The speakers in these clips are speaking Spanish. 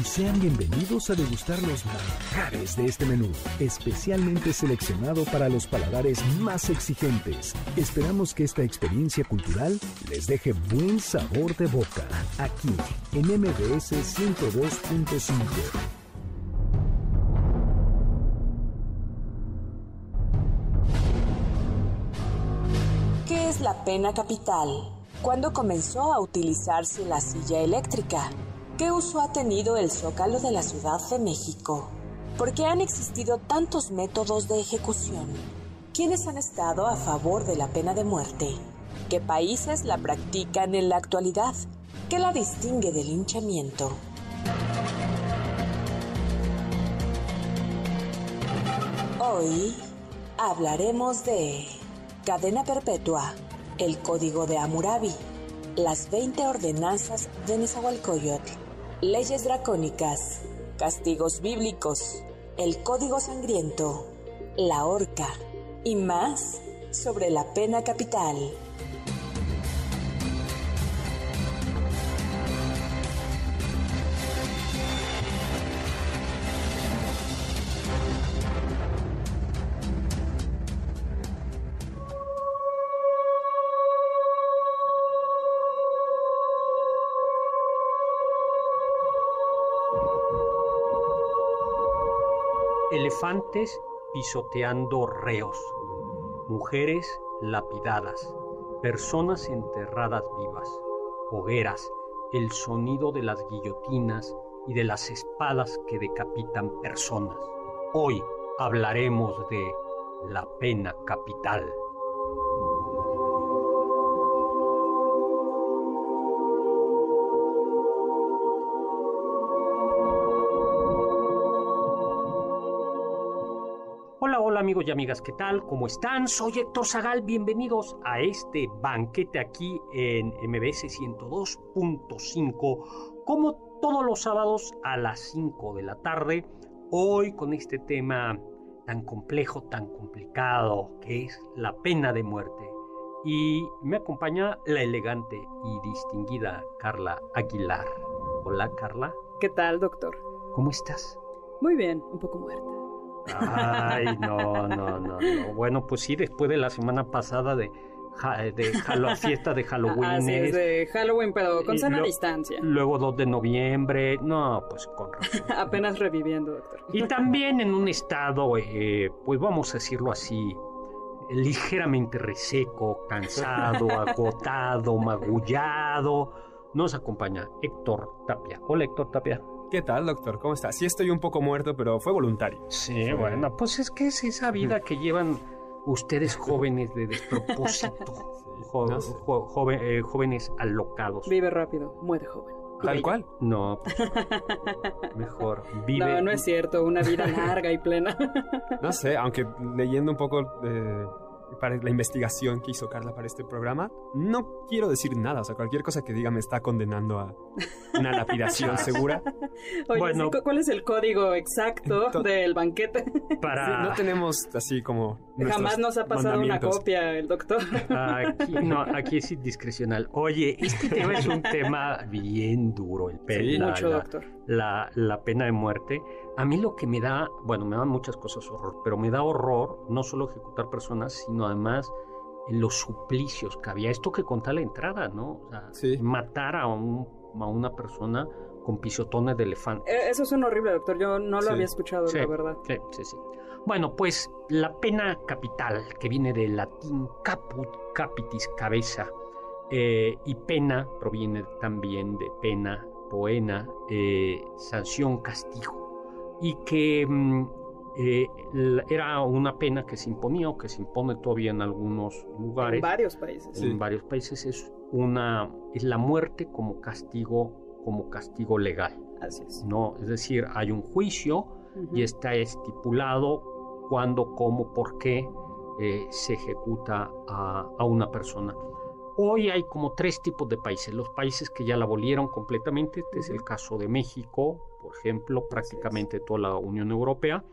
Y sean bienvenidos a degustar los manjares de este menú, especialmente seleccionado para los paladares más exigentes. Esperamos que esta experiencia cultural les deje buen sabor de boca, aquí en MBS 102.5. ¿Qué es la pena capital? ¿Cuándo comenzó a utilizarse la silla eléctrica? ¿Qué uso ha tenido el zócalo de la Ciudad de México? ¿Por qué han existido tantos métodos de ejecución? ¿Quiénes han estado a favor de la pena de muerte? ¿Qué países la practican en la actualidad? ¿Qué la distingue del linchamiento? Hoy hablaremos de cadena perpetua, el código de Hammurabi, las 20 ordenanzas de Nezahualcóyotl, leyes dracónicas, castigos bíblicos, el código sangriento, la horca. Y más sobre la pena capital. Elefantes pisoteando reos, mujeres lapidadas, personas enterradas vivas, hogueras, el sonido de las guillotinas y de las espadas que decapitan personas. Hoy hablaremos de la pena capital. Hola amigos y amigas, ¿qué tal? ¿Cómo están? Soy Héctor Zagal, bienvenidos a este banquete aquí en MBS 102.5, como todos los sábados a las 5 de la tarde, hoy con este tema tan complejo, tan complicado, que es la pena de muerte. Y me acompaña la elegante y distinguida Carla Aguilar. Hola Carla. ¿Qué tal, doctor? ¿Cómo estás? Muy bien, un poco muerta. Ay, no, no, no, no. Bueno, pues sí, después de la semana pasada de, de fiesta de Halloween. Así es, de Halloween, pero con sana distancia. Luego 2 de noviembre. No, pues con razón. Apenas reviviendo, doctor. Y también en un estado, eh, pues vamos a decirlo así, ligeramente reseco, cansado, agotado, magullado. Nos acompaña Héctor Tapia. Hola, Héctor Tapia. ¿Qué tal, doctor? ¿Cómo está? Sí estoy un poco muerto, pero fue voluntario. Sí, bueno, pues es que es esa vida que llevan ustedes jóvenes de despropósito. Eh, jóvenes alocados. Vive rápido, muere joven. ¿Tal cual? No, pues, mejor. Vive... No, no es cierto, una vida larga y plena. no sé, aunque leyendo un poco de para la investigación que hizo Carla para este programa. No quiero decir nada, o sea, cualquier cosa que diga me está condenando a una lapidación segura. Oye, bueno, ¿cuál es el código exacto del banquete? Para... no tenemos así como... Jamás nos ha pasado una copia el doctor. Aquí, no, aquí es discrecional. Oye, este tema es un tema bien duro, el pelo. Sí, mucho, doctor. La, la pena de muerte. A mí lo que me da, bueno, me dan muchas cosas horror, pero me da horror no solo ejecutar personas, sino además los suplicios que había. Esto que conta la entrada, ¿no? O sea, matar a, un, a una persona con pisotones de elefante. Eh, eso es un horrible, doctor. Yo no lo había escuchado, la verdad. Sí, sí, sí. Bueno, pues la pena capital, que viene del latín caput, capitis, cabeza, eh, y pena proviene también de pena, poena, eh, sanción, castigo, y que mm, eh, era una pena que se imponía o que se impone todavía en algunos lugares. En varios países. En varios países es una es la muerte como castigo como castigo legal. Así es. No, es decir, hay un juicio y está estipulado cuándo, cómo, por qué eh, se ejecuta a, una persona. Hoy hay como tres tipos de países. Los países que ya la abolieron completamente, este es el caso de México, por ejemplo, prácticamente toda la Unión Europea.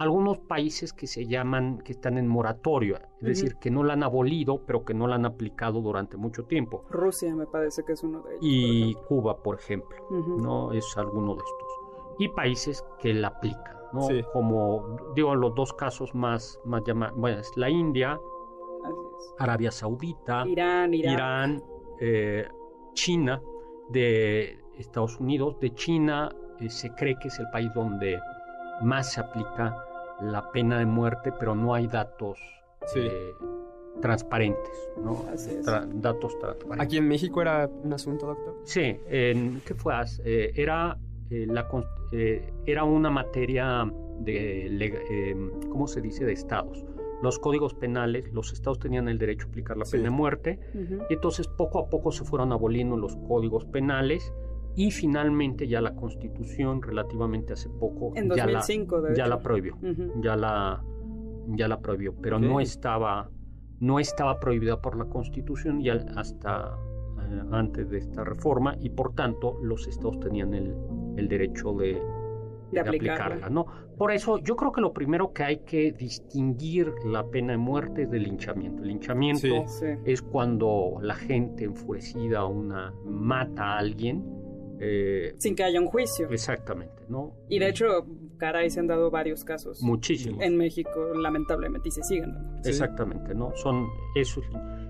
Algunos países que se llaman, que están en moratorio, es decir, que no la han abolido, pero que no la han aplicado durante mucho tiempo. Rusia me parece que es uno de ellos. Y Cuba, por ejemplo, ¿no? Es alguno de estos. Y países que la aplican. ¿no? Como digo, los dos casos más, más llamados, bueno, es la India, Arabia Saudita, Irán, Irán, eh, China, de Estados Unidos, de China eh, se cree que es el país donde más se aplica la pena de muerte, pero no hay datos eh, transparentes, ¿no? datos transparentes. ¿Aquí en México era un asunto, doctor? Sí, en, ¿qué fue? era la, eh, era una materia de, eh, ¿cómo se dice?, de estados. Los códigos penales, los estados tenían el derecho a aplicar la pena de muerte, y entonces poco a poco se fueron aboliendo los códigos penales y finalmente ya la constitución relativamente hace poco ya, la, ya la prohibió, ya la ya la prohibió, pero no estaba no estaba prohibida por la constitución ya hasta eh, antes de esta reforma y por tanto los estados tenían el, el derecho de, aplicarla. ¿no? Por eso yo creo que lo primero que hay que distinguir la pena de muerte es del linchamiento. El linchamiento es cuando la gente enfurecida una mata a alguien. Eh, Sin que haya un juicio. Exactamente, ¿no? Y de hecho, caray, se han dado varios casos. Muchísimos. En México, lamentablemente, y se siguen dando. Exactamente, ¿no? Son esos.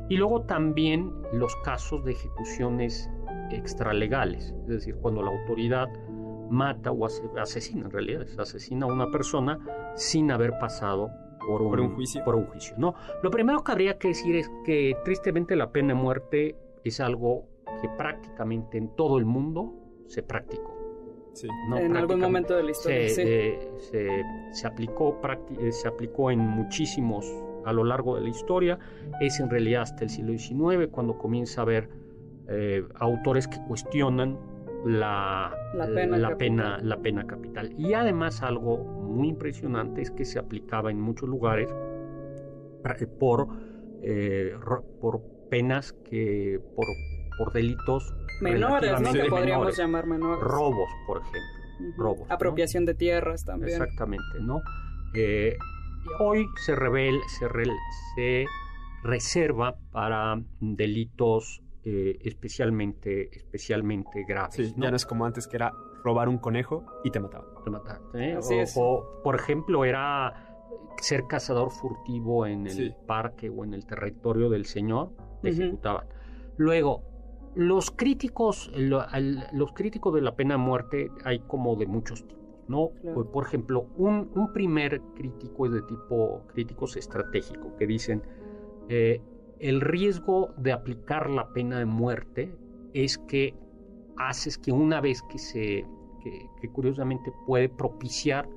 Y luego también los casos de ejecuciones extralegales, es decir, cuando la autoridad mata o asesina, en realidad, asesina a una persona sin haber pasado por un, juicio. Por un juicio ¿no? Lo primero que habría que decir es que tristemente la pena de muerte es algo que prácticamente en todo el mundo se practicó. Sí. En algún momento de la historia. Se, eh, se, aplicó, eh, se aplicó en muchísimos a lo largo de la historia. Es en realidad hasta el siglo XIX cuando comienza a haber eh, autores que cuestionan la, pena, la, pena, capital. Y además algo muy impresionante es que se aplicaba en muchos lugares por, eh, por penas que por, por delitos menores, ¿no? Que podríamos llamar menores. Robos, por ejemplo. Robos. Apropiación de tierras también. Exactamente, ¿no? Eh, hoy se, revel, se, se reserva para delitos eh, especialmente, especialmente graves. ya no es como antes que era robar un conejo y te mataban. Te mataban. ¿eh? O, por ejemplo, era ser cazador furtivo en el parque o en el territorio del señor, te ejecutaban. Luego, los críticos, los críticos de la pena de muerte hay como de muchos tipos. ¿no? Por ejemplo, un, un, primer crítico es de tipo críticos estratégicos que dicen eh, el riesgo de aplicar la pena de muerte es que haces que una vez que se, que, curiosamente puede propiciar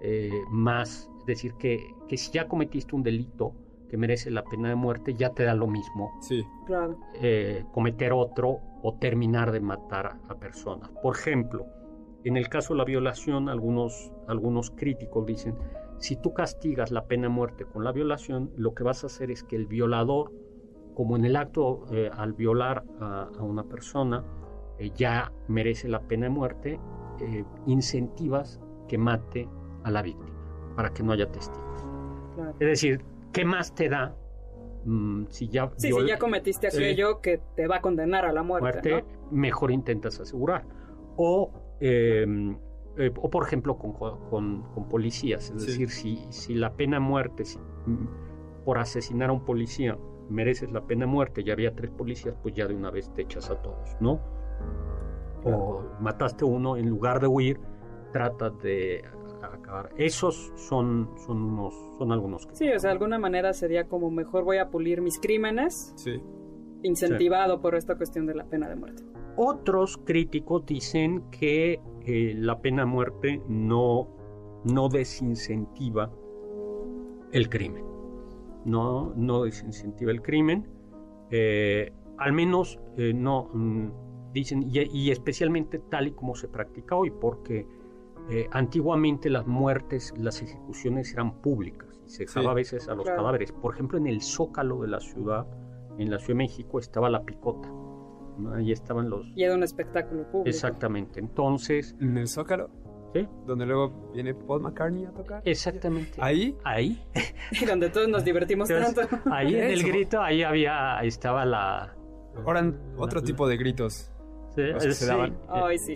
eh, más, es decir, que, que, si ya cometiste un delito que merece la pena de muerte, ya te da lo mismo. Sí. Claro. Eh, cometer otro o terminar de matar a personas. Por ejemplo, en el caso de la violación, algunos, algunos críticos dicen, si tú castigas la pena de muerte con la violación, lo que vas a hacer es que el violador, como en el acto eh, al violar a, una persona, eh, ya merece la pena de muerte, eh, incentivas que mate a la víctima para que no haya testigos. Es decir, ¿qué más te da mm, si ya, sí, si ya cometiste aquello que te va a condenar a la muerte? Mejor intentas asegurar. O em, eh, o por ejemplo con, con, policías, es decir, si, si, la pena muerte mm, por asesinar a un policía mereces la pena muerte y había tres policías, pues ya de una vez te echas a todos, ¿no? o mataste uno, en lugar de huir, tratas de acabar. Esos son, son, unos, son algunos. Sí, o sea, de alguna manera sería como mejor voy a pulir mis crímenes. Sí. Incentivado por esta cuestión de la pena de muerte. Otros críticos dicen que eh, la pena de muerte no, no desincentiva el crimen. No, no desincentiva el crimen. Eh, al menos eh, no mm, dicen, y, especialmente tal y como se practica hoy, porque antiguamente las muertes, las ejecuciones eran públicas y se dejaba a veces a los cadáveres. Por ejemplo, en el zócalo de la ciudad, en la Ciudad de México, estaba la picota Ahí estaban los... Y era un espectáculo público. Exactamente. Entonces... En el Zócalo. ¿Sí? Donde luego viene Paul McCartney a tocar. Exactamente. ¿Ahí? Ahí. y donde todos nos divertimos tanto. Ahí en el grito, ahí había, ahí estaba la... Ahora otro tipo de gritos. Sí, se daban. Ay, sí.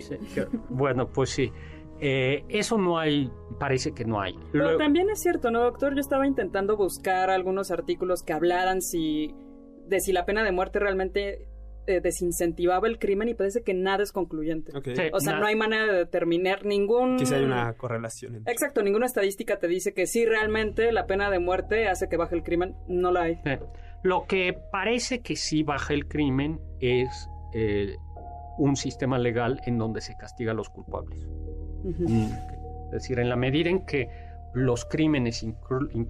Bueno, pues sí. Eh, eso no hay, parece que no hay. Pero también es cierto, ¿no, doctor? Yo estaba intentando buscar algunos artículos que hablaran si, de si la pena de muerte realmente eh, desincentivaba el crimen y parece que nada es concluyente. o sea, no hay manera de determinar ningún... Quizá hay una correlación. Exacto, ninguna estadística te dice que sí realmente la pena de muerte hace que baje el crimen. No la hay. Lo que parece que sí baja el crimen es eh, un sistema legal en donde se castiga a los culpables. Mm, es decir, en la medida en que los crímenes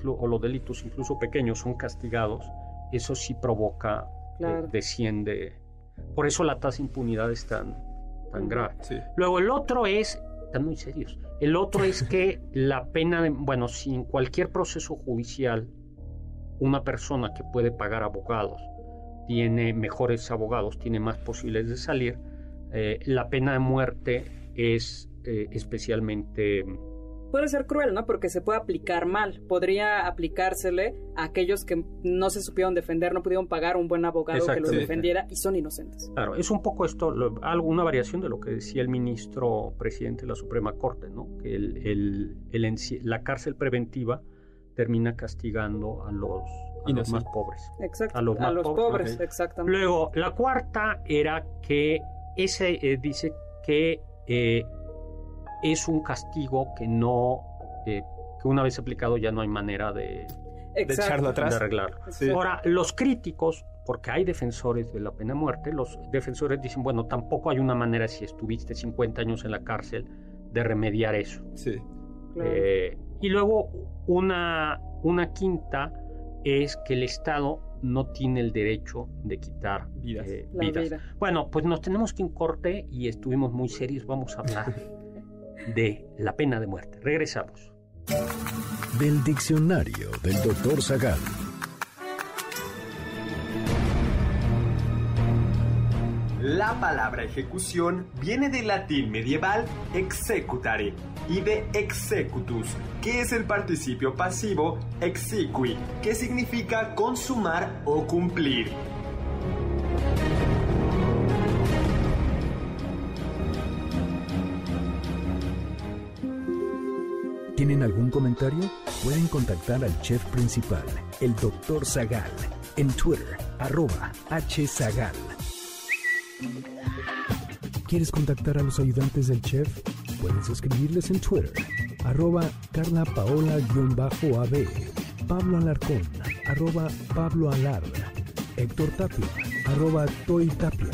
o los delitos incluso pequeños son castigados, eso sí provoca, eh, desciende. Por eso la tasa de impunidad es tan, tan grave. Luego el otro es, están muy serios, el otro es que la pena, de, bueno, si en cualquier proceso judicial una persona que puede pagar abogados tiene mejores abogados, tiene más posibilidades de salir, eh, la pena de muerte es eh, especialmente puede ser cruel, ¿no? Porque se puede aplicar mal. Podría aplicársele a aquellos que no se supieron defender, no pudieron pagar un buen abogado que los defendiera y son inocentes. Claro, es un poco esto, alguna variación de lo que decía el ministro presidente de la Suprema Corte, ¿no? Que el, la cárcel preventiva termina castigando a los, más pobres. Exacto, a los, más pobres, exactamente. Luego, la cuarta era que ese eh, dice que eh, es un castigo que no, eh, que una vez aplicado ya no hay manera de, echarlo atrás. De arreglarlo. Ahora, los críticos, porque hay defensores de la pena de muerte, los defensores dicen, bueno, tampoco hay una manera si estuviste 50 años en la cárcel de remediar eso. Sí. Eh, y luego una, una quinta es que el Estado no tiene el derecho de quitar vidas. Eh, bueno, pues nos tenemos que un corte y estuvimos muy serios, vamos a hablar de la pena de muerte. Regresamos. Del diccionario del doctor Zagal. La palabra ejecución viene del latín medieval executare y de executus, que es el participio pasivo exequi, que significa consumar o cumplir. ¿Tienen algún comentario? Pueden contactar al chef principal, el Dr. Zagal, en Twitter, arroba hzagal. ¿Quieres contactar a los ayudantes del chef? Puedes escribirles en Twitter, arroba Carla Paola-AB, Pablo Alarcón, arroba Pablo Alar, Héctor Tapia, arroba Toy Tapia.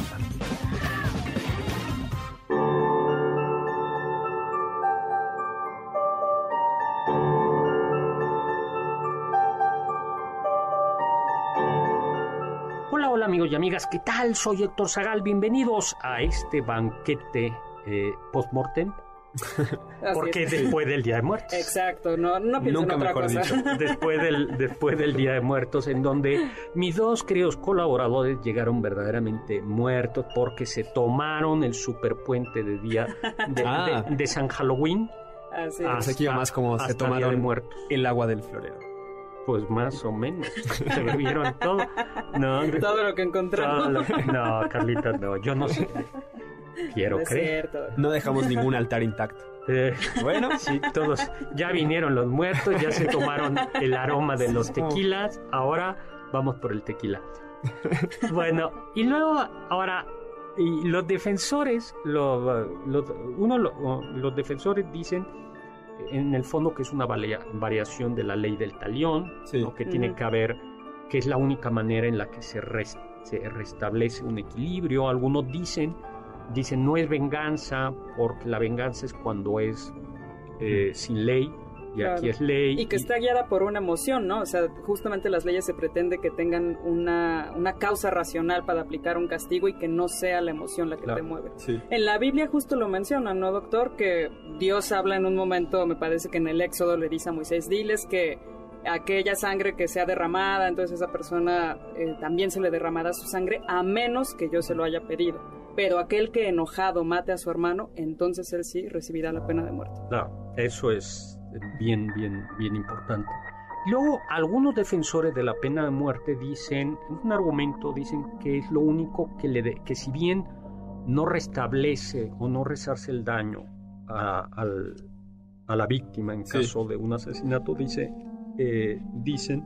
Amigos y amigas, ¿qué tal? Soy Héctor Zagal, bienvenidos a este banquete eh, post-mortem. Porque después del Día de Muertos. Exacto, no, no pienso en otra cosa. Después del, después del Día de Muertos, en donde mis dos queridos colaboradores llegaron verdaderamente muertos porque se tomaron el superpuente de día de, ah. San Halloween. Así es. aquí más como se tomaron el agua del florero. Pues más o menos. Se bebieron todo. No, todo lo que encontraron. no, Carlita, no. Yo no sé. Quiero creer. No dejamos ningún altar intacto. Eh, bueno, sí, todos. Ya vinieron los muertos, ya se tomaron el aroma de los tequilas. Ahora vamos por el tequila. Bueno, y luego, ahora, y los defensores, uno, los defensores dicen en el fondo que es una variación de la ley del talión, que tiene que haber, que es la única manera en la que se, se restablece un equilibrio. Algunos dicen, dicen no es venganza, porque la venganza es cuando es eh, sin ley, y aquí es ley. Y que está guiada por una emoción, ¿no? O sea, justamente las leyes se pretende que tengan una, una causa racional para aplicar un castigo y que no sea la emoción la que te mueve. En la Biblia justo lo menciona, ¿no, doctor? Que Dios habla en un momento, me parece que en el Éxodo le dice a Moisés, diles que aquella sangre que sea derramada, entonces esa persona eh, también se le derramará su sangre, a menos que yo se lo haya pedido. Pero aquel que enojado mate a su hermano, entonces él sí recibirá la pena de muerte. Claro, eso es bien, bien, bien importante. Luego, algunos defensores de la pena de muerte dicen, en un argumento, dicen que es lo único que le que si bien no restablece o no resarce el daño a, la víctima en caso de un asesinato, dice, eh, dicen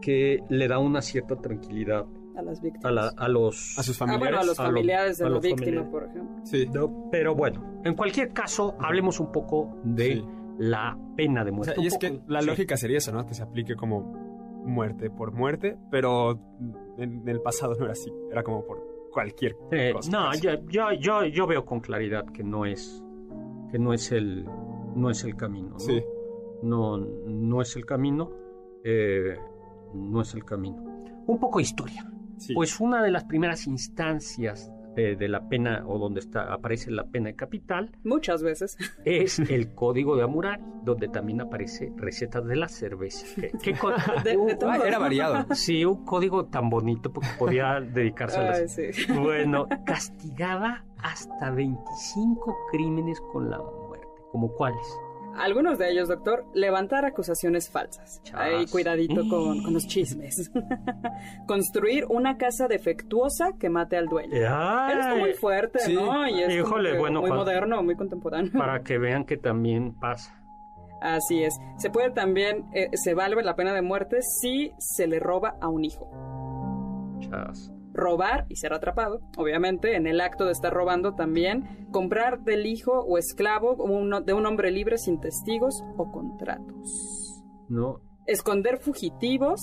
que le da una cierta tranquilidad a las víctimas. A, los, a sus familiares. Ah, a los familiares de la víctima, por ejemplo. Sí. pero bueno, en cualquier caso, hablemos un poco de la pena de muerte. y es que la lógica sería eso, ¿no? Que se aplique como muerte por muerte, pero en, el pasado no era así, era como por cualquier cosa. No, yo, yo, yo, veo con claridad que no es que no es el no es el camino. ¿no? Sí. No, no es el camino. Eh, no es el camino. Un poco de historia. Pues una de las primeras instancias de, la pena o donde está, aparece la pena de capital. Muchas veces. Es el código de Amurari, donde también aparece recetas de la cerveza. ¿Qué, Era variado. Sí, un código tan bonito porque podía dedicarse a las... Bueno, castigaba hasta 25 crímenes con la muerte. ¿Como cuáles? Algunos de ellos, doctor, levantar acusaciones falsas. Ay, cuidadito con, los chismes. Construir una casa defectuosa que mate al dueño. es muy fuerte, ¿no? Y es bueno, muy moderno, muy contemporáneo. Para que vean que también pasa. Así es. Se puede también, eh, se valve la pena de muerte si se le roba a un hijo. Chas robar y ser atrapado, obviamente, en el acto de estar robando también, comprar del hijo o esclavo de un hombre libre sin testigos o contratos. No. Esconder fugitivos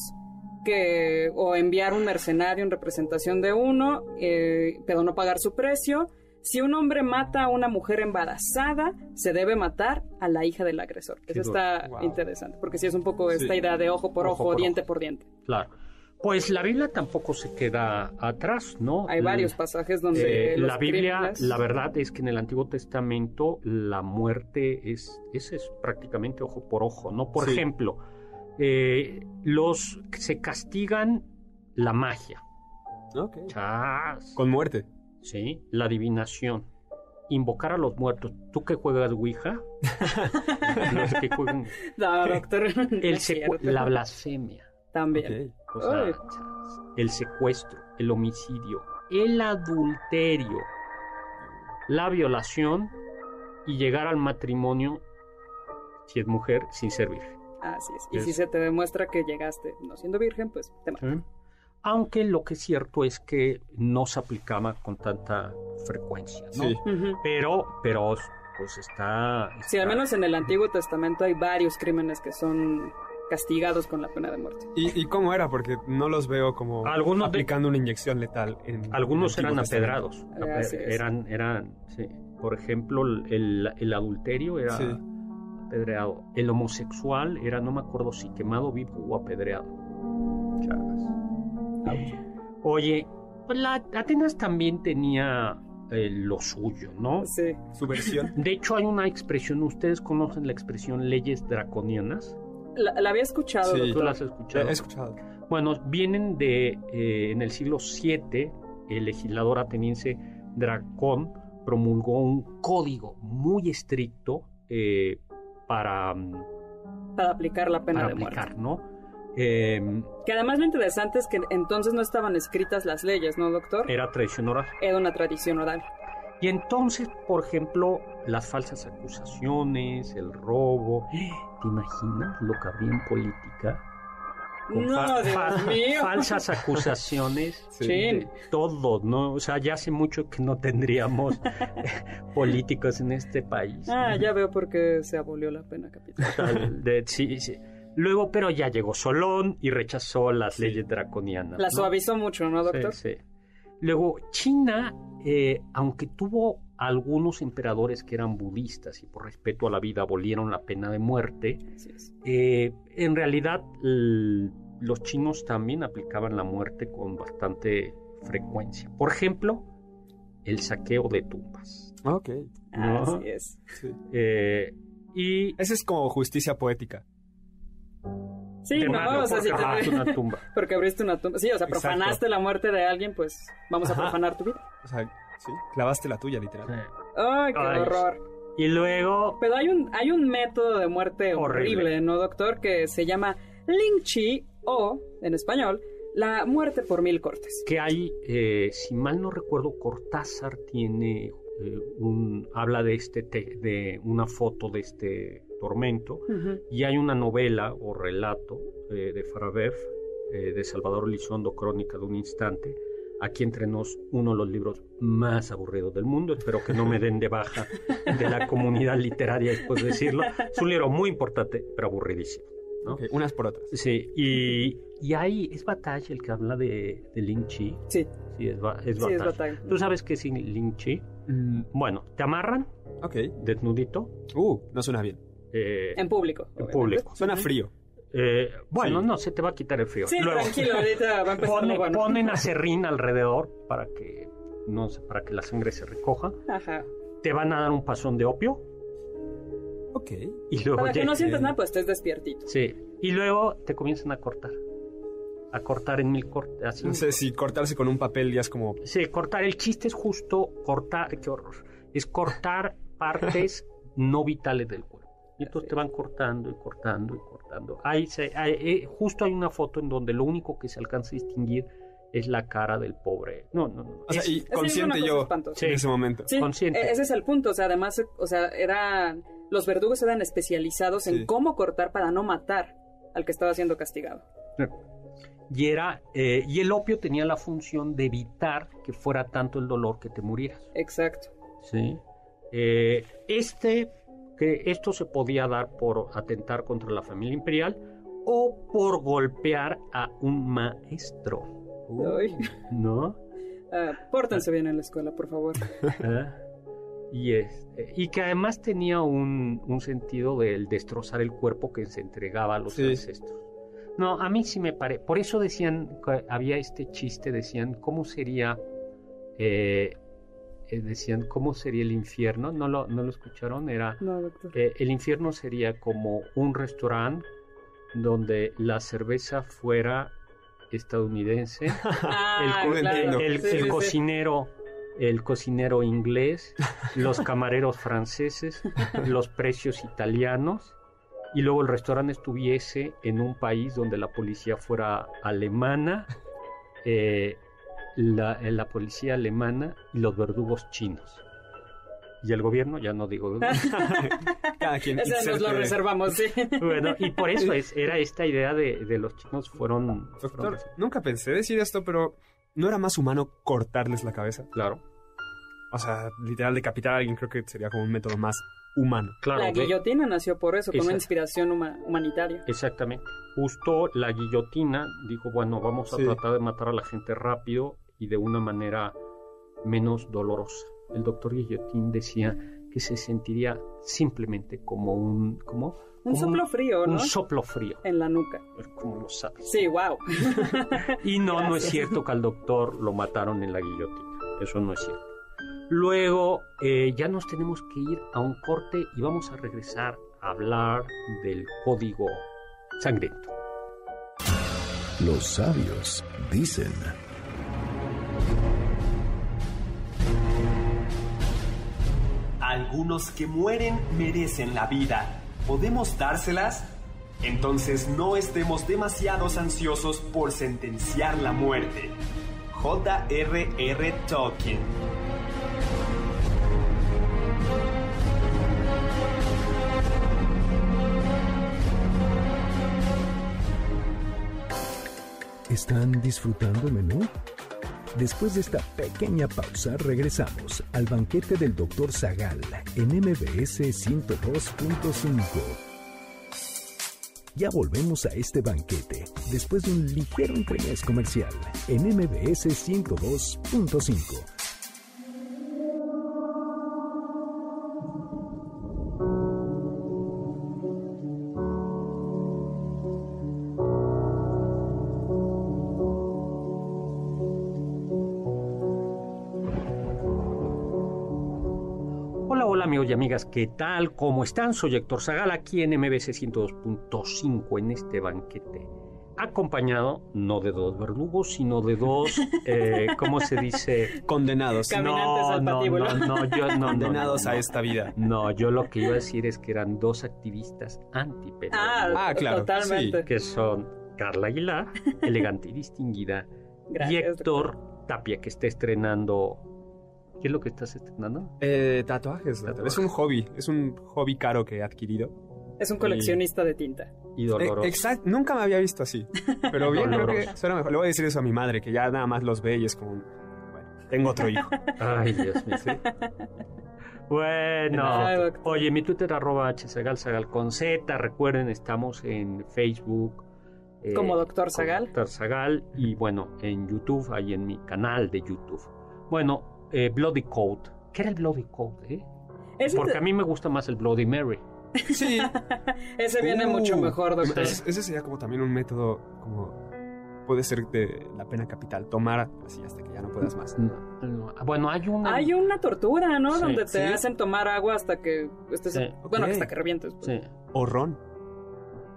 que, o enviar un mercenario en representación de uno, eh, pero no pagar su precio. Si un hombre mata a una mujer embarazada, se debe matar a la hija del agresor. Eso está interesante, porque si es un poco esta idea de ojo por ojo, diente por diente. Claro. Pues la Biblia tampoco se queda atrás, ¿no? Hay varios pasajes donde... Eh, la Biblia, la verdad es que en el Antiguo Testamento la muerte es, es, es prácticamente ojo por ojo, ¿no? Por ejemplo, eh, los se castigan la magia. Ok. Con muerte. Sí, la adivinación. Invocar a los muertos. ¿Tú que juegas Ouija? los que juegan... No, doctor. El la blasfemia. También el secuestro, el homicidio, el adulterio, la violación y llegar al matrimonio, si es mujer, sin ser virgen. Así es. Y si se te demuestra que llegaste no siendo virgen, pues te matan. Aunque lo que es cierto es que no se aplicaba con tanta frecuencia, ¿no? Sí. Pero, pero, pues está, está... Sí, al menos en el Antiguo Testamento hay varios crímenes que son castigados con la pena de muerte. ¿Y, cómo era? Porque no los veo como aplicando una inyección letal. En, algunos eran apedrados. eran, eran, sí. Por ejemplo, el, el adulterio era apedreado. El homosexual era, no me acuerdo si quemado vivo o apedreado. Oye, pues la Atenas también tenía eh, lo suyo, ¿no? Sí. Su versión. De hecho, hay una expresión, ¿ustedes conocen la expresión leyes draconianas? La, había escuchado. Sí, ¿Tú la has escuchado? He escuchado. Bueno, vienen de, eh, en el siglo VII, el legislador ateniense Dracón promulgó un código muy estricto eh, para, mm, para aplicar la pena de aplicar, muerte. ¿no? Em, que además lo interesante es que entonces no estaban escritas las leyes, ¿no, doctor? Era tradición oral. Era una tradición oral. Y entonces, por ejemplo, las falsas acusaciones, el robo. ¿Te imaginas lo que habría en política no, Dios mío. falsas acusaciones sí. todo, ¿no? O sea, ya hace mucho que no tendríamos políticos en este país. Ah, ya veo por qué se abolió la pena capital. sí, sí. Luego, pero ya llegó Solón y rechazó las leyes draconianas. La suavizó mucho, ¿no, doctor? Sí, sí. Luego, China, eh, aunque tuvo algunos emperadores que eran budistas y por respeto a la vida abolieron la pena de muerte, eh, en realidad los chinos también aplicaban la muerte con bastante frecuencia. Por ejemplo, el saqueo de tumbas. Ok. Así es. Eh, y Esa es como justicia poética. Sí, no, o sea, porque abriste una tumba. Porque abriste una tumba. Sí, o sea, profanaste la muerte de alguien, pues vamos a profanar tu vida. O sea, sí, clavaste la tuya, literal. Ay, qué horror. Y luego... Pero hay un, hay un método de muerte horrible, ¿no, doctor? Que se llama Lynchi o, en español, la muerte por mil cortes. Que hay, eh, si mal no recuerdo, Cortázar tiene eh, un... habla de este, de una foto de este tormento y hay una novela o relato eh, de Farabev, de Salvador Lizondo, Crónica de un Instante, aquí entre nos uno de los libros más aburridos del mundo. Espero que no me den de baja de la comunidad literaria después de decirlo. Es un libro muy importante, pero aburridísimo. unas por otras. Sí, y, y ahí es Bataille el que habla de, de Ling Chi. Sí. Sí, es, Bataille. ¿Tú sabes qué es Ling Chi? Mm. Bueno, te amarran. Ok. Desnudito. Uh, no suena bien. Eh, en público. En público. Suena frío. Eh, bueno, no, se te va a quitar el frío. Sí, tranquilo, ahorita va a empezar Pone, Ponen acerrín alrededor para que, no sé, para que la sangre se recoja. Ajá. Te van a dar un pasón de opio. Ok. Y luego para que no sientas nada, pues estés despiertito. Sí. Y luego te comienzan a cortar. A cortar en mil cortes. No sé si cortarse con un papel ya es como... Sí, cortar. El chiste es justo cortar... Qué horror. Es cortar partes no vitales del cuerpo. Y entonces te van cortando y cortando y cortando. Ahí se, eh, justo hay una foto en donde lo único que se alcanza a distinguir es la cara del pobre. No, no, no. O sea, y consciente yo en ese momento. Sí, consciente. E-, ese es el punto. O sea, además, o sea, eran, los verdugos eran especializados en cómo cortar para no matar al que estaba siendo castigado. Y, era, eh, y el opio tenía la función de evitar que fuera tanto el dolor que te murieras. Exacto. Sí. Eh, este que esto se podía dar por atentar contra la familia imperial o por golpear a un maestro. ¿No? Ah, pórtense bien en la escuela, por favor. Ah, y, este, y que además tenía un, sentido del destrozar el cuerpo que se entregaba a los ancestros. No, a mí sí me parece. Por eso decían, había este chiste, decían, ¿cómo sería eh, eh, decían cómo sería el infierno, no lo, no lo escucharon, era eh, el infierno sería como un restaurante donde la cerveza fuera estadounidense, el, cocinero el cocinero inglés, los camareros franceses, los precios italianos y luego el restaurante estuviese en un país donde la policía fuera alemana, eh, la, la policía alemana y los verdugos chinos. Y el gobierno, ya no digo. Cada quien. Ese nos lo reservamos, sí. Bueno, y por eso es, era esta idea de, de los chinos fueron. Doctor, nunca pensé decir esto, pero ¿no era más humano cortarles la cabeza? Claro. O sea, literal decapitar a alguien creo que sería como un método más humano. Claro, la guillotina nació por eso, con una inspiración humanitaria. Exactamente. Justo la guillotina dijo, bueno, vamos a tratar de matar a la gente rápido y de una manera menos dolorosa. El doctor Guillotín decía que se sentiría simplemente como un... Como, un soplo frío, ¿no? Un soplo frío. En la nuca. Como lo sabes. Sí, wow. y no, no es cierto que al doctor lo mataron en la guillotina. Eso no es cierto. Luego eh, ya nos tenemos que ir a un corte y vamos a regresar a hablar del código sangriento. Los sabios dicen... Algunos que mueren merecen la vida. ¿Podemos dárselas? Entonces no estemos demasiados ansiosos por sentenciar la muerte. J.R.R. Tolkien ¿Están disfrutando el menú? Después de esta pequeña pausa, regresamos al banquete del Dr. Zagal en MBS 102.5. Ya volvemos a este banquete después de un ligero interés comercial en MBS 102.5. amigas, ¿qué tal? ¿Cómo están? Soy Héctor Zagal aquí en MBC 102.5 en este banquete. Acompañado no de dos verdugos, sino de dos, eh, ¿cómo se dice? Condenados. no, no, no, yo no. Condenados a esta vida. No, yo lo que iba a decir es que eran dos activistas anti ah, ah, claro. Totalmente. Que son Carla Aguilar, elegante y distinguida, y Héctor Tapia, que está estrenando ¿Qué es lo que estás estrenando? Eh, tatuajes. Es un hobby, es un hobby caro que he adquirido. Es un coleccionista de tinta. Y doloroso. Eh, exacto, nunca me había visto así. Pero bien, creo que suena mejor. Le voy a decir eso a mi madre, que ya nada más los ve y es como, bueno, tengo otro hijo. Ay, Dios mío. Bueno, oye, mi Twitter arroba hsagal, con Z. Recuerden, estamos en Facebook. Eh, como Doctor Zagal. Doctor Zagal. Y bueno, en YouTube, ahí en mi canal de YouTube. Bueno, eh, Bloody Code. ¿Qué era el Bloody Code? Eh? Porque a mí me gusta más el Bloody Mary. Sí. ese viene mucho uh, mejor, doctor. Ese sería como también un método como puede ser de la pena capital, tomar así hasta que ya no puedas más. Bueno, hay una... Hay una tortura, ¿no? Donde te hacen tomar agua hasta que estés... Bueno, hasta que revientes. Pues. Sí. O ron.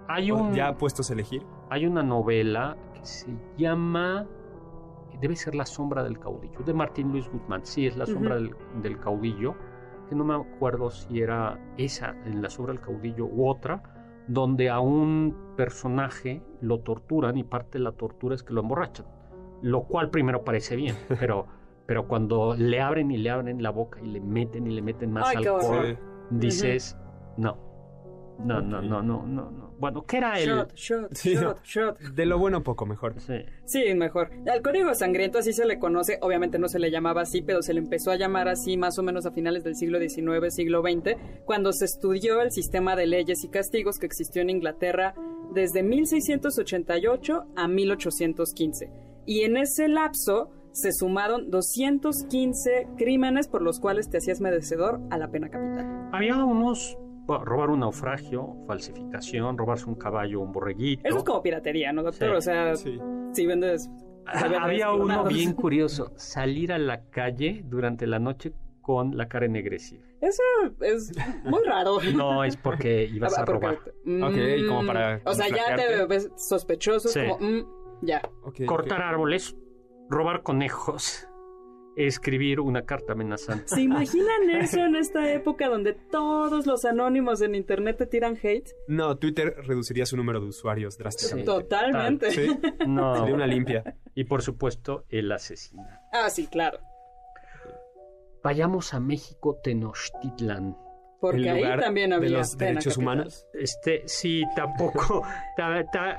Hay un... ¿Ya puestos a elegir? Hay una novela que se llama debe ser La sombra del caudillo, de Martín Luis Guzmán. Sí, es La sombra del, caudillo, que no me acuerdo si era esa en La sombra del caudillo u otra, donde a un personaje lo torturan y parte de la tortura es que lo emborrachan. Lo cual primero parece bien, pero, pero cuando le abren y le abren la boca y le meten y le meten más alcohol, dices, no, no, no, no, no, no, bueno, ¿qué era el...? Shot, shot, shot, shot. De lo bueno poco, mejor. Sí. sí, mejor. Al código sangriento así se le conoce, obviamente no se le llamaba así, pero se le empezó a llamar así más o menos a finales del siglo XIX, siglo XX, cuando se estudió el sistema de leyes y castigos que existió en Inglaterra desde 1688 a 1815. Y en ese lapso se sumaron 215 crímenes por los cuales te hacías merecedor a la pena capital. Había unos robar un naufragio, falsificación, robarse un caballo, un borreguito. Eso es como piratería, ¿no, doctor? O sea, si vendes... Había uno bien curioso, salir a la calle durante la noche con la cara ennegrecida. Eso es muy raro. No, es porque ibas a robar. ok, como para... O sea, ya te ves sospechoso, como... Mm, ya. Cortar árboles, robar conejos escribir una carta amenazante. ¿Se imaginan eso en esta época donde todos los anónimos en internet te tiran hate? No, Twitter reduciría su número de usuarios drásticamente. Totalmente. ¿Sí? No. Sería una limpia. Y por supuesto, el asesino. Ah, sí, claro. Vayamos a México, Tenochtitlan. Porque ahí también había de los derechos humanos. Este, sí, tampoco.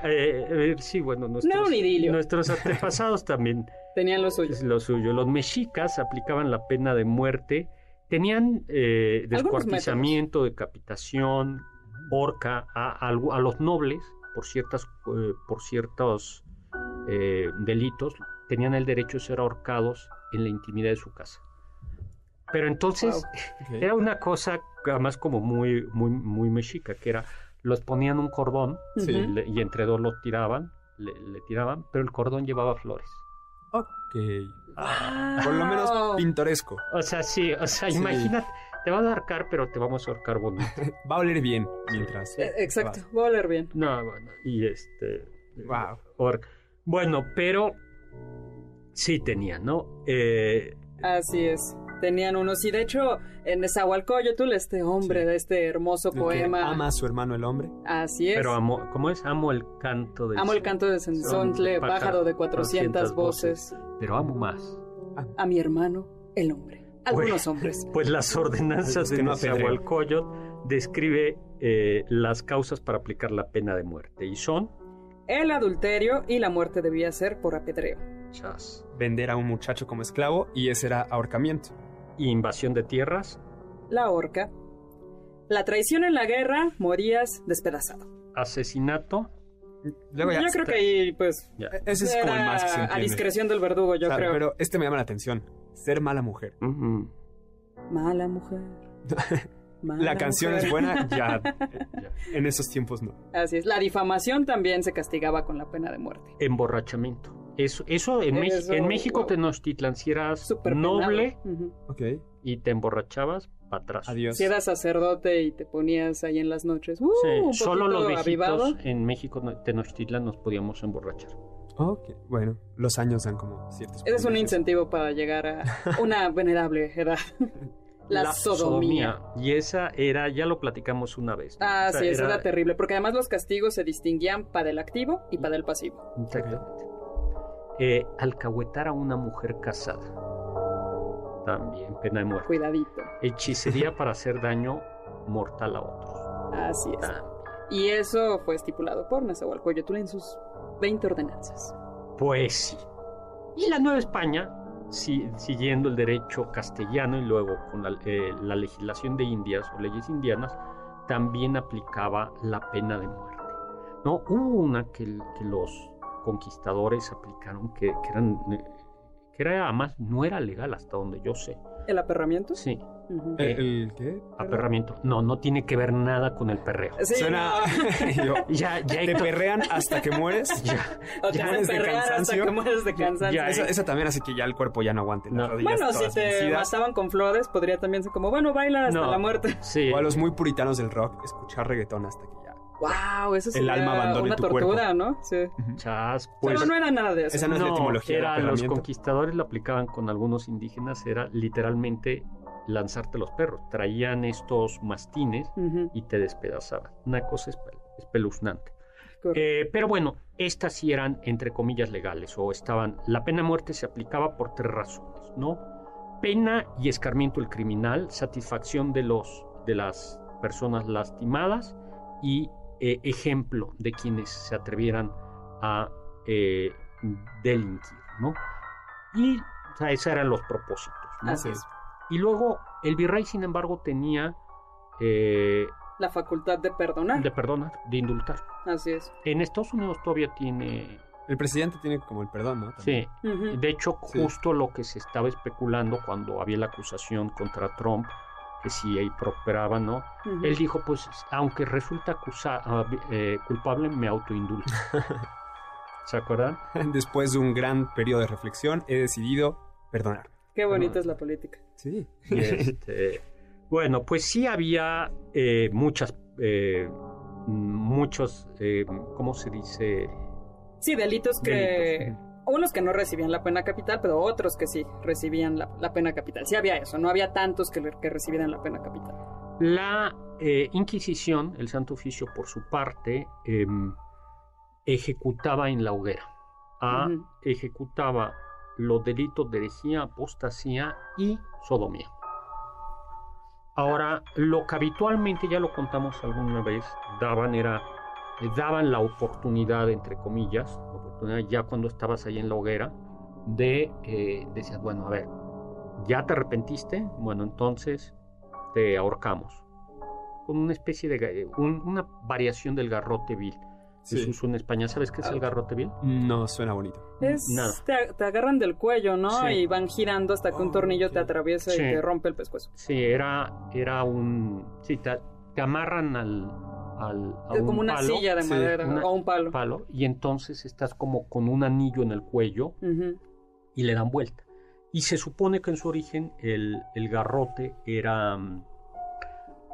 Eh, sí, bueno, nuestros, nuestros antepasados también Tenían lo suyo. Lo suyo. Los mexicas aplicaban la pena de muerte. Tenían eh, descuartizamiento, decapitación, horca a, a, los nobles por, ciertas, eh, por ciertos eh, delitos. Tenían el derecho de ser ahorcados en la intimidad de su casa. Pero entonces era una cosa además como muy, muy, muy mexica, que era, los ponían un cordón y entre dos lo tiraban, le, tiraban, pero el cordón llevaba flores. Ok. Por lo menos pintoresco. O sea, sí, o sea, imagínate, te va a ahorcar, pero te vamos a ahorcar bonito. va a oler bien mientras. Eh, exacto, va. a oler bien. No, bueno, y este. Wow. bueno, pero sí tenía, ¿no? Eh, Así es tenían unos. Y de hecho, en Nezahualcóyotl, este hombre de este hermoso poema. ama a su hermano el hombre. Así es. Pero amo, ¿cómo es? Amo el canto de. Amo el canto de Sensontle, pájaro de 400 voces. Pero amo más. A, mi hermano el hombre. Algunos pues, hombres. Pues las ordenanzas de Nezahualcóyotl describe eh, las causas para aplicar la pena de muerte. Y son el adulterio y la muerte debía ser por apedreo. Vender a un muchacho como esclavo y ese era ahorcamiento. Invasión de tierras. La horca. La traición en la guerra, morías despedazado. Asesinato. yo creo que ahí, pues. Ese es como el más que se A discreción del verdugo, yo creo. Pero este me llama la atención. Ser mala mujer. Mala mujer. la canción es buena, ya, En esos tiempos no. Así es. La difamación también se castigaba con la pena de muerte. Emborrachamiento. Eso, eso en, en México Tenochtitlan, si eras noble y te emborrachabas, para atrás. Adiós. Si eras sacerdote y te ponías ahí en las noches. Uh, sí, solo los viejitos en México Tenochtitlan nos podíamos emborrachar. Ok, bueno, los años dan como ciertos. Ese es un incentivo para llegar a una venerable edad. La, sodomía. Y esa era, ya lo platicamos una vez. Ah, sí, esa era... terrible, porque además los castigos se distinguían para el activo y para el pasivo. Exactamente. Eh, alcahuetar a una mujer casada. También, pena de muerte. Cuidadito. Hechicería para hacer daño mortal a otros. Así es. Y eso fue estipulado por Nezahualcóyotl en sus 20 ordenanzas. Pues sí. Y la Nueva España siguiendo el derecho castellano y luego con eh, la, legislación de Indias o leyes indianas, también aplicaba la pena de muerte. ¿no? Hubo una que, los conquistadores aplicaron que, que, eran, eh, que era, además no era legal hasta donde yo sé. ¿El aperramiento? Sí. ¿El, qué? Aperramiento. No, no tiene que ver nada con el perreo. Suena. ya, ya te perrean hasta que mueres. Ya. O te mueres de cansancio. Hasta que mueres de cansancio. Ya, esa, también hace que ya el cuerpo ya no aguante. No. bueno, si te mataban con flores, podría también ser como, bueno, baila hasta la muerte. Sí. O a los muy puritanos del rock, escuchar reggaetón hasta que ya. Wow, eso el alma abandona una tu tortura, ¿no? Sí. Chas, pues. Pero no era nada de eso. Esa no, es la etimología. Era, los conquistadores lo aplicaban con algunos indígenas, era literalmente lanzarte los perros. Traían estos mastines y te despedazaban. Una cosa espeluznante. Eh, pero bueno, estas sí eran entre comillas legales o estaban. La pena de muerte se aplicaba por tres razones, ¿no? Pena y escarmiento del criminal, satisfacción de los de las personas lastimadas y eh, ejemplo de quienes se atrevieran a eh, delinquir, ¿no? Y o sea, esos eran los propósitos. ¿no? Así es. Y luego el virrey, sin embargo, tenía... Eh, la facultad de perdonar. De perdonar, de indultar. Así es. En Estados Unidos todavía tiene... El presidente tiene como el perdón, ¿no? Sí. De hecho, justo lo que se estaba especulando cuando había la acusación contra Trump, que si ahí prosperaba, ¿no? Él dijo, pues, aunque resulta acusa ah, eh, culpable, me autoindulto. ¿Se acuerdan? Después de un gran periodo de reflexión, he decidido perdonar. Qué bonita es la política. Sí. Este, bueno, pues sí había eh, muchas, eh, muchos, eh, ¿cómo se dice? Sí, delitos que... Unos que no recibían la pena capital, pero otros que sí recibían la, pena capital. Sí había eso, no había tantos que, que recibieran la pena capital. La Inquisición, el Santo Oficio por su parte, em, ejecutaba en la hoguera. A, Ejecutaba los delitos de herejía, apostasía y sodomía. Ahora, lo que habitualmente, ya lo contamos alguna vez, daban era, daban la oportunidad, entre comillas, ya cuando estabas ahí en la hoguera, de, eh, decías, bueno, a ver, ¿ya te arrepentiste? Bueno, entonces te ahorcamos. Con una especie de, una variación del garrote vil se uso en España. ¿Sabes qué es el garrote vil? No, suena bonito. Es, Nada. Te, agarran del cuello, ¿no? Y van girando hasta que un tornillo te atraviesa y te rompe el pescuezo. Sí, era, era un... Sí, te, amarran al... al como una silla de madera o un palo. palo. Y entonces estás como con un anillo en el cuello y le dan vuelta. Y se supone que en su origen el, el garrote era,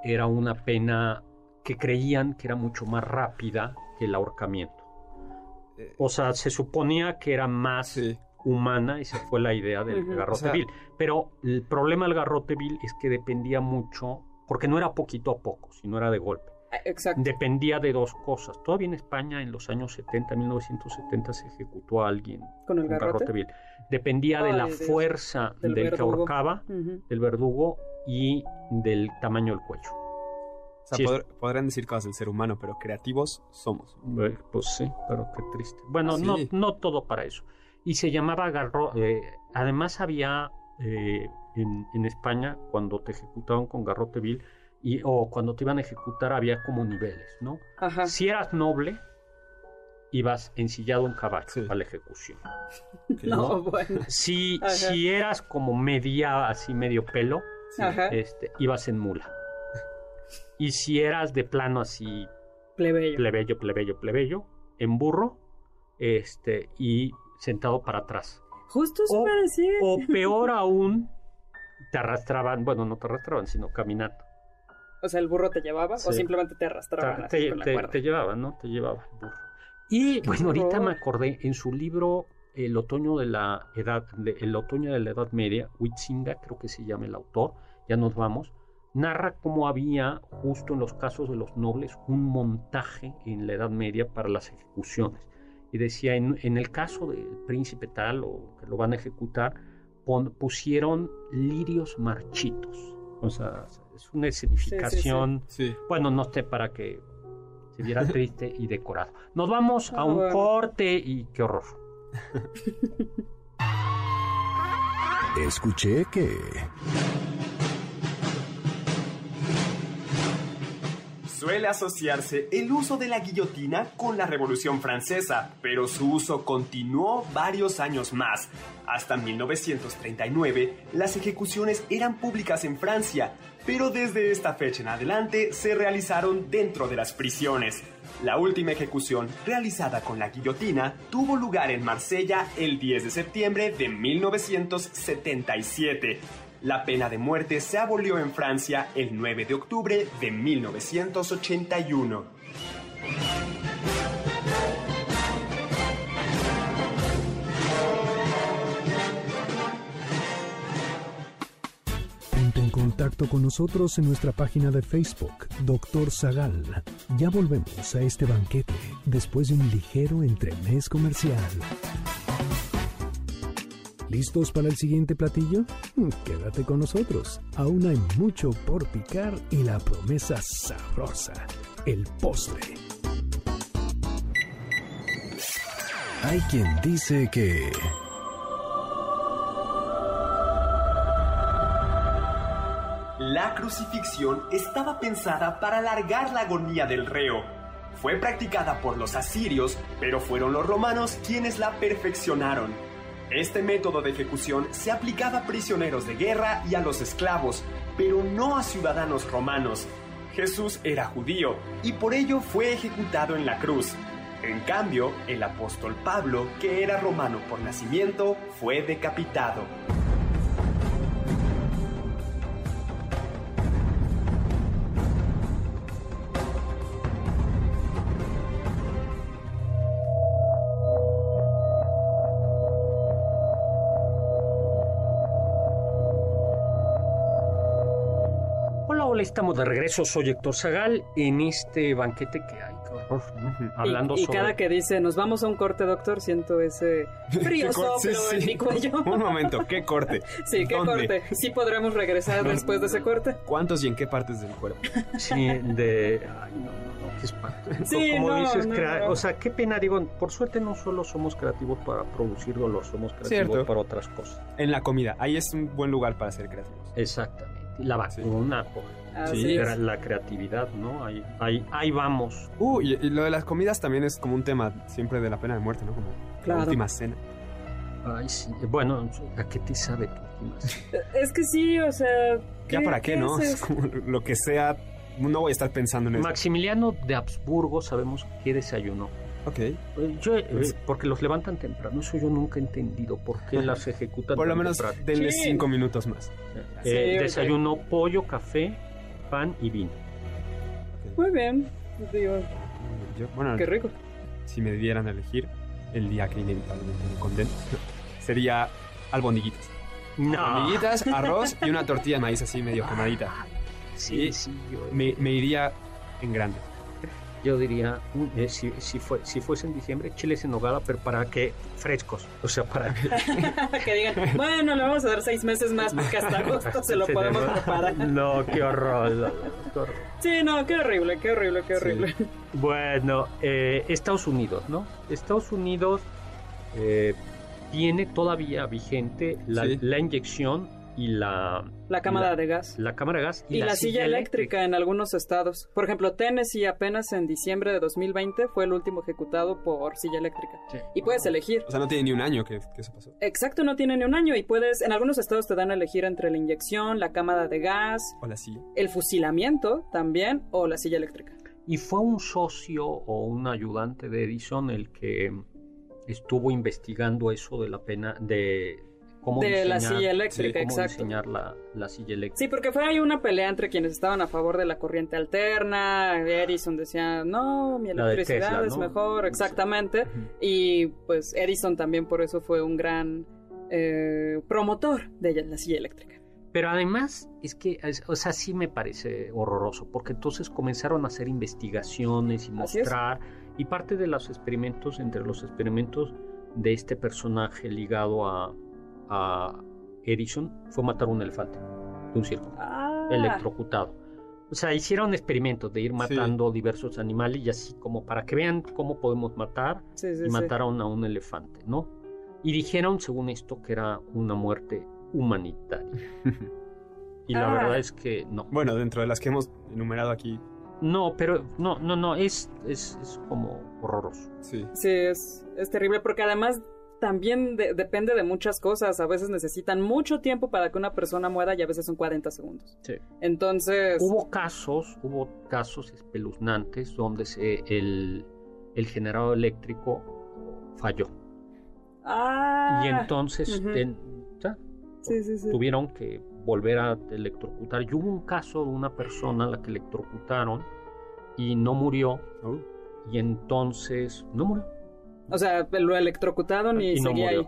era una pena que creían que era mucho más rápida que el ahorcamiento. Eh, o sea, se suponía que era más humana, esa fue la idea del garrote vil. Pero el problema del garrote vil es que dependía mucho, porque no era poquito a poco, sino era de golpe. Ah, exacto. Dependía de dos cosas. Todavía en España, en los años 70, 1970, se ejecutó a alguien con el garrote, vil. Dependía de la fuerza del, que ahorcaba, del verdugo y del tamaño del cuello. O sea, podrán decir cosas del ser humano, pero creativos somos. Pues sí, pero qué triste. Bueno, no, no todo para eso. Y se llamaba garro. Eh, además había eh, en, España, cuando te ejecutaban con garrote vil, y, o cuando te iban a ejecutar, había como niveles, ¿no? Si eras noble, ibas ensillado en caballo a la ejecución. no, bueno. Si, si eras como media, así medio pelo, este, ibas en mula. Y si eras de plano así... Plebeyo. Plebeyo, plebeyo, plebeyo, en burro, este, y sentado para atrás. Justo eso o, decir. O peor aún, te arrastraban, bueno, no te arrastraban, sino caminando. O sea, el burro te llevaba o simplemente te arrastraban. Te, te, llevaban, ¿no? Te llevaba el burro. Y bueno, ahorita me acordé, en su libro El otoño de la edad, El otoño de la Edad Media, Huitzinga, creo que se llama el autor, ya nos vamos, narra cómo había, justo en los casos de los nobles, un montaje en la Edad Media para las ejecuciones. Y decía, en, el caso del príncipe tal o que lo van a ejecutar, pusieron lirios marchitos. O sea, es una escenificación, bueno, no sé, para que se viera triste y decorado. Nos vamos a un corte y qué horror. Escuché que... Suele asociarse el uso de la guillotina con la Revolución Francesa, pero su uso continuó varios años más. Hasta 1939, las ejecuciones eran públicas en Francia, pero desde esta fecha en adelante se realizaron dentro de las prisiones. La última ejecución, realizada con la guillotina, tuvo lugar en Marsella el 10 de septiembre de 1977. La pena de muerte se abolió en Francia el 9 de octubre de 1981. Ponte en contacto con nosotros en nuestra página de Facebook, Doctor Zagal. Ya volvemos a este banquete después de un ligero entremés comercial. ¿Listos para el siguiente platillo? Mm, quédate con nosotros. Aún hay mucho por picar y la promesa sabrosa, el postre. Hay quien dice que... La crucifixión estaba pensada para alargar la agonía del reo. Fue practicada por los asirios, pero fueron los romanos quienes la perfeccionaron. Este método de ejecución se aplicaba a prisioneros de guerra y a los esclavos, pero no a ciudadanos romanos. Jesús era judío y por ello fue ejecutado en la cruz. En cambio, el apóstol Pablo, que era romano por nacimiento, fue decapitado. Estamos de regreso. Soy Héctor Zagal en este banquete que hay. Hablando y, y cada que dice, nos vamos a un corte, doctor, siento ese frío soplo en mi cuello. Un momento, ¿qué corte? Sí, ¿qué corte? ¿Sí podremos regresar después de ese corte? ¿Cuántos y en qué partes del cuerpo? Sí, de... Ay, no, no, qué espanto. Sí, Como dices, o sea, qué pena, digo, por suerte no solo somos creativos para producir dolor, somos creativos para otras cosas. En la comida, ahí es un buen lugar para ser creativos. Exactamente. La vacuna, sí. la creatividad, ¿no? Ahí, ahí, ahí vamos. Uh, y, lo de las comidas también es como un tema siempre de la pena de muerte, ¿no? Como la última cena. Ay, sí. Bueno, ¿a qué te sabe tu última cena? Es que sí, o sea... ¿Ya para qué, no? Es, como lo que sea... No voy a estar pensando en eso. Maximiliano de Habsburgo sabemos qué desayunó. Ok. Yo, eh, pues porque los levantan temprano. Eso yo nunca he entendido. ¿Por qué las ejecutan Por lo menos denle cinco minutos más. Eh, desayuno pollo, café, pan y vino. Muy bien. bueno, Qué rico. Si me dieran a elegir el día que inevitablemente me condeno, sería albondiguitas. No. Albondiguitas, arroz y una tortilla de maíz así medio quemadita. Sí, sí. me, me iría en grande. Yo diría, eh, si, si, fue, si fuese en diciembre, chiles en nogada, pero para que frescos, o sea, para que... que digan, bueno, le vamos a dar seis meses más porque hasta agosto se lo podemos preparar. No, qué horror, Sí, no, qué horrible, qué horrible, qué horrible. Bueno, eh, Estados Unidos, ¿no? Estados Unidos eh, tiene todavía vigente la, la inyección y la... La cámara de gas. La cámara de gas y, la, silla, eléctrica. en algunos estados. Por ejemplo, Tennessee apenas en diciembre de 2020 fue el último ejecutado por silla eléctrica. Y puedes elegir. O sea, no tiene ni un año que, que, eso pasó. Exacto, no tiene ni un año y puedes... En algunos estados te dan a elegir entre la inyección, la cámara de gas... O la silla. El fusilamiento también o la silla eléctrica. Y fue un socio o un ayudante de Edison el que estuvo investigando eso de la pena de de la silla eléctrica, cómo exacto. diseñar la, la, silla eléctrica. Sí, porque fue ahí una pelea entre quienes estaban a favor de la corriente alterna. Edison decía, no, mi electricidad es mejor, exactamente. Y pues Edison también por eso fue un gran eh, promotor de la silla eléctrica. Pero además es que, o sea, sí me parece horroroso, porque entonces comenzaron a hacer investigaciones y mostrar, y parte de los experimentos, entre los experimentos de este personaje ligado a, a Edison fue matar un elefante de un circo, ah. electrocutado. O sea, hicieron experimentos de ir matando diversos animales y así como para que vean cómo podemos matar y mataron a un elefante, ¿no? Y dijeron, según esto, que era una muerte humanitaria. y la ah. verdad es que no. Bueno, dentro de las que hemos enumerado aquí. No, pero no, no, no, es, es, es como horroroso. Sí. Sí, es, es terrible porque además también depende de muchas cosas. A veces necesitan mucho tiempo para que una persona muera y a veces son 40 segundos. Sí. Entonces... Hubo casos, hubo casos espeluznantes donde se, el, el generador eléctrico falló. Ah. Y entonces tuvieron que volver a electrocutar. Y hubo un caso de una persona a la que electrocutaron y no murió. Oh. Y entonces no murió. O sea, lo electrocutaron y, seguía ahí.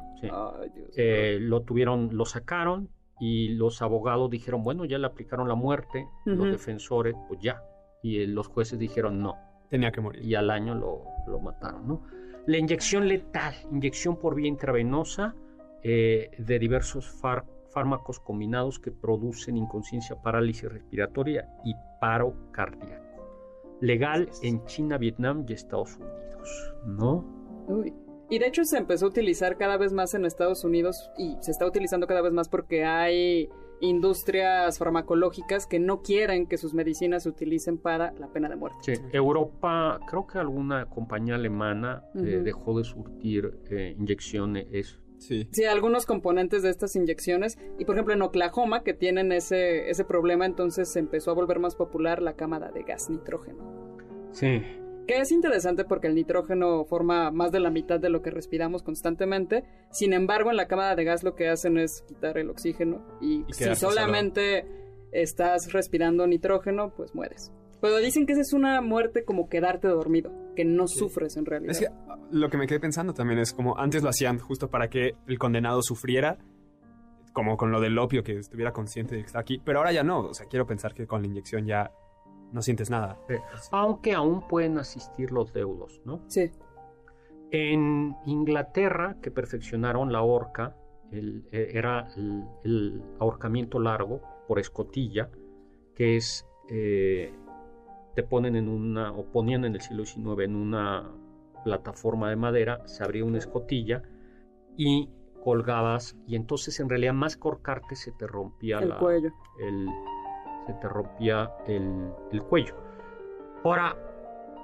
Eh, lo tuvieron, lo sacaron y los abogados dijeron, bueno, ya le aplicaron la muerte, los defensores, pues ya. Y eh, los jueces dijeron no. Tenía que morir. Y al año lo, lo mataron, ¿no? La inyección letal, inyección por vía intravenosa eh, de diversos fármacos combinados que producen inconsciencia, parálisis respiratoria y paro cardíaco. Legal en China, Vietnam y Estados Unidos, ¿no? Y de hecho se empezó a utilizar cada vez más en Estados Unidos y se está utilizando cada vez más porque hay industrias farmacológicas que no quieren que sus medicinas se utilicen para la pena de muerte. Sí, Europa, creo que alguna compañía alemana eh, dejó de surtir eh, inyecciones. Sí. sí, algunos componentes de estas inyecciones. Y por ejemplo en Oklahoma, que tienen ese, ese problema, entonces se empezó a volver más popular la cámara de gas nitrógeno. Sí, que es interesante porque el nitrógeno forma más de la mitad de lo que respiramos constantemente. Sin embargo, en la cámara de gas lo que hacen es quitar el oxígeno y, si solamente estás respirando nitrógeno, pues mueres. Pero dicen que esa es una muerte como quedarte dormido, que no sufres en realidad. Es que lo que me quedé pensando también es como antes lo hacían justo para que el condenado sufriera, como con lo del opio, que estuviera consciente de que está aquí, pero ahora ya no. O sea, quiero pensar que con la inyección ya no sientes nada. Aunque aún pueden asistir los deudos, ¿no? Sí. En Inglaterra, que perfeccionaron la horca, eh, era el, ahorcamiento largo por escotilla, que es, eh, te ponen en una, o ponían en el siglo XIX en una plataforma de madera, se abría una escotilla y colgabas, y entonces en realidad más corcarte se te rompía el cuello. El, se te rompía el, cuello. Ahora,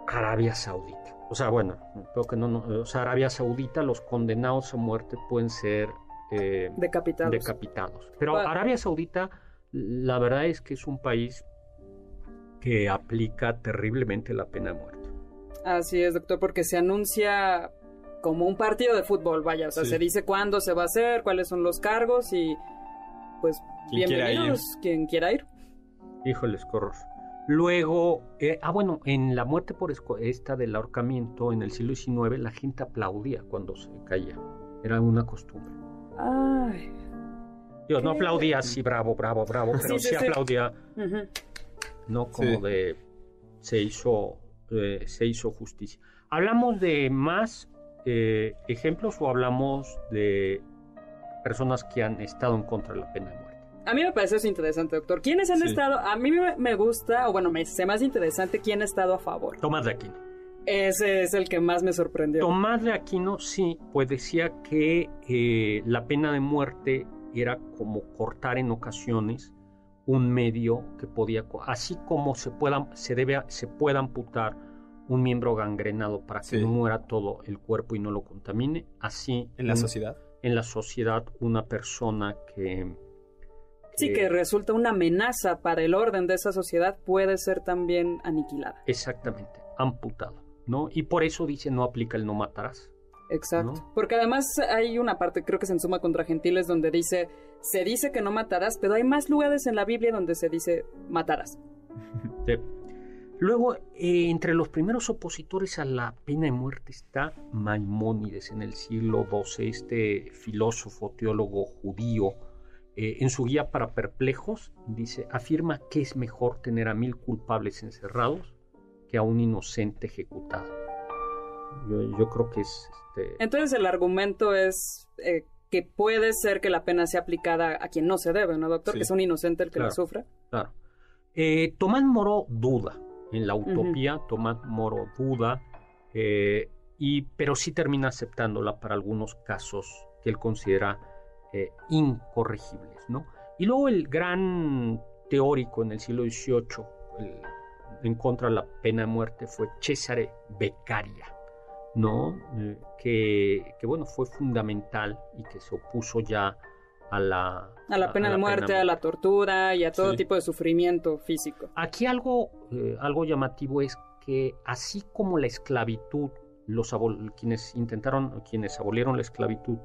Arabia Saudita. O sea, bueno, creo que no, o sea, Arabia Saudita, los condenados a muerte pueden ser eh, decapitados. decapitados. Pero Arabia Saudita, la verdad es que es un país que aplica terriblemente la pena de muerte. Así es, doctor, porque se anuncia como un partido de fútbol, vaya, o sea, se dice cuándo se va a hacer, cuáles son los cargos y pues bienvenidos quien quiera ir. Híjoles, corros. Luego, eh, ah, bueno, en la muerte por esta del ahorcamiento en el siglo XIX, la gente aplaudía cuando se caía. Era una costumbre. Ay. Yo no aplaudía así, bravo, bravo, bravo, pero sí, aplaudía. No como de. Se hizo eh, se hizo justicia. ¿Hablamos de más eh, ejemplos o hablamos de personas que han estado en contra de la pena? A mí me parece eso interesante, doctor. ¿Quiénes han estado? A mí me, gusta, o bueno, me hace más interesante quién ha estado a favor. Tomás de Aquino. Ese es el que más me sorprendió. Tomás de Aquino, sí, pues decía que eh, la pena de muerte era como cortar en ocasiones un medio que podía, así como se pueda, se debe, se pueda amputar un miembro gangrenado para que no muera todo el cuerpo y no lo contamine, así en la sociedad. En la sociedad, una persona que, Sí, que resulta una amenaza para el orden de esa sociedad puede ser también aniquilada. Exactamente, amputado, ¿no? Y por eso dice no aplica el no matarás. Exacto. Porque además hay una parte, creo que se en Suma contra Gentiles, donde dice, se dice que no matarás, pero hay más lugares en la Biblia donde se dice matarás. Luego, eh, entre los primeros opositores a la pena de muerte está Maimónides en el siglo XII, este filósofo, teólogo judío. Eh, en su guía para perplejos, dice, afirma que es mejor tener a mil culpables encerrados que a un inocente ejecutado. Yo, creo que es... Este, Entonces el argumento es eh, que puede ser que la pena sea aplicada a quien no se debe, ¿no, doctor? Que es un inocente el que la sufra. Claro. Eh, Tomás Moro duda en la utopía, Tomás Moro duda, y, pero sí termina aceptándola para algunos casos que él considera incorregibles, ¿no? Y luego el gran teórico en el siglo XVIII en contra de la pena de muerte fue Cesare Beccaria. ¿no? Eh, que, bueno, fue fundamental y que se opuso ya a la... A la pena de muerte, a la tortura y a todo tipo de sufrimiento físico. Aquí algo, eh, algo llamativo es que así como la esclavitud, los quienes intentaron, quienes abolieron la esclavitud,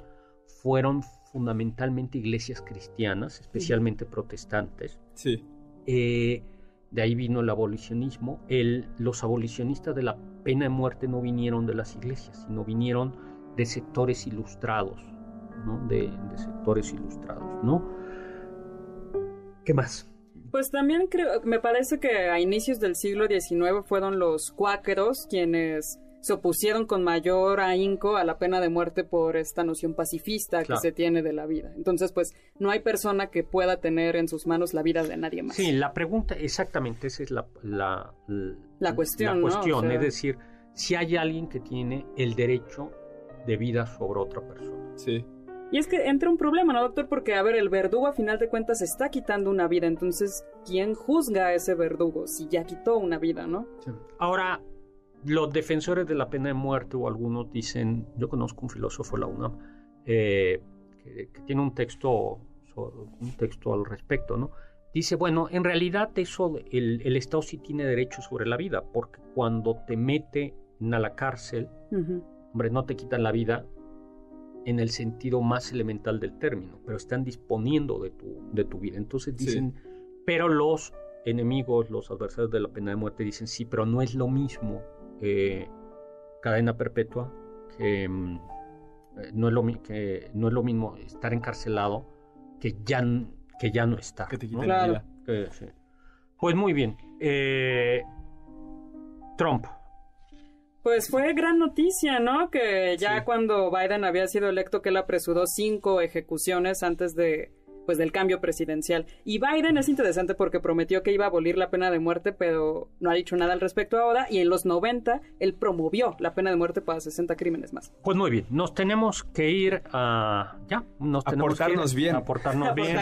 fueron fundamentalmente iglesias cristianas, especialmente protestantes. Sí. Eh, de ahí vino el abolicionismo. El, los abolicionistas de la pena de muerte no vinieron de las iglesias, sino vinieron de sectores ilustrados, ¿no? De, sectores ilustrados, ¿no? ¿Qué más? Pues también creo, me parece que a inicios del siglo XIX fueron los cuáqueros quienes se opusieron con mayor ahínco a la pena de muerte por esta noción pacifista que se tiene de la vida. Entonces, pues no hay persona que pueda tener en sus manos la vida de nadie más. Sí, la pregunta, exactamente, esa es la, la, la cuestión. La cuestión, es decir, si hay alguien que tiene el derecho de vida sobre otra persona. Sí. Y es que entra un problema, ¿no, doctor? Porque, a ver, el verdugo a final de cuentas está quitando una vida, entonces, ¿quién juzga a ese verdugo si ya quitó una vida, no? Sí. Ahora, los defensores de la pena de muerte o algunos dicen, yo conozco un filósofo, la UNAM, eh, que, tiene un texto, un texto al respecto, ¿no? Dice, bueno, en realidad eso, el, Estado sí tiene derecho sobre la vida, porque cuando te mete a la cárcel, hombre, no te quitan la vida en el sentido más elemental del término, pero están disponiendo de tu, de tu vida. Entonces dicen, pero los enemigos, los adversarios de la pena de muerte dicen, sí, pero no es lo mismo eh, cadena perpetua, que, mm, eh, no es lo, que no es lo mismo estar encarcelado que ya, que ya no está. Que te Pues muy bien. Eh, Trump. Pues fue gran noticia, ¿no? Que ya cuando Biden había sido electo, que él apresuró cinco ejecuciones antes de pues del cambio presidencial. Y Biden es interesante porque prometió que iba a abolir la pena de muerte, pero no ha dicho nada al respecto ahora. Y en los 90 él promovió la pena de muerte para 60 crímenes más. Pues muy bien, nos tenemos que ir a ya, nos tenemos que ir, bien, a portarnos bien.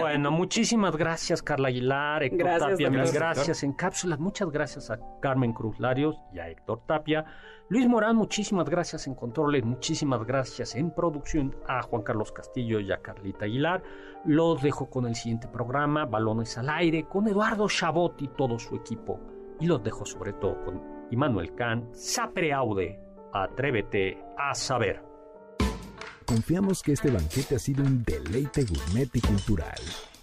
Bueno, muchísimas gracias Carla Aguilar, Héctor gracias, Tapia, mil gracias en cápsulas, muchas gracias a Carmen Cruz Larios y a Héctor Tapia. Luis Morán, muchísimas gracias en controles, muchísimas gracias en producción a Juan Carlos Castillo y a Carlita Aguilar. Los dejo con el siguiente programa, Balones al Aire, con Eduardo Chabot y todo su equipo. Y los dejo sobre todo con Immanuel Kant, Sapre Aude, Atrévete a saber. Confiamos que este banquete ha sido un deleite gourmet y cultural.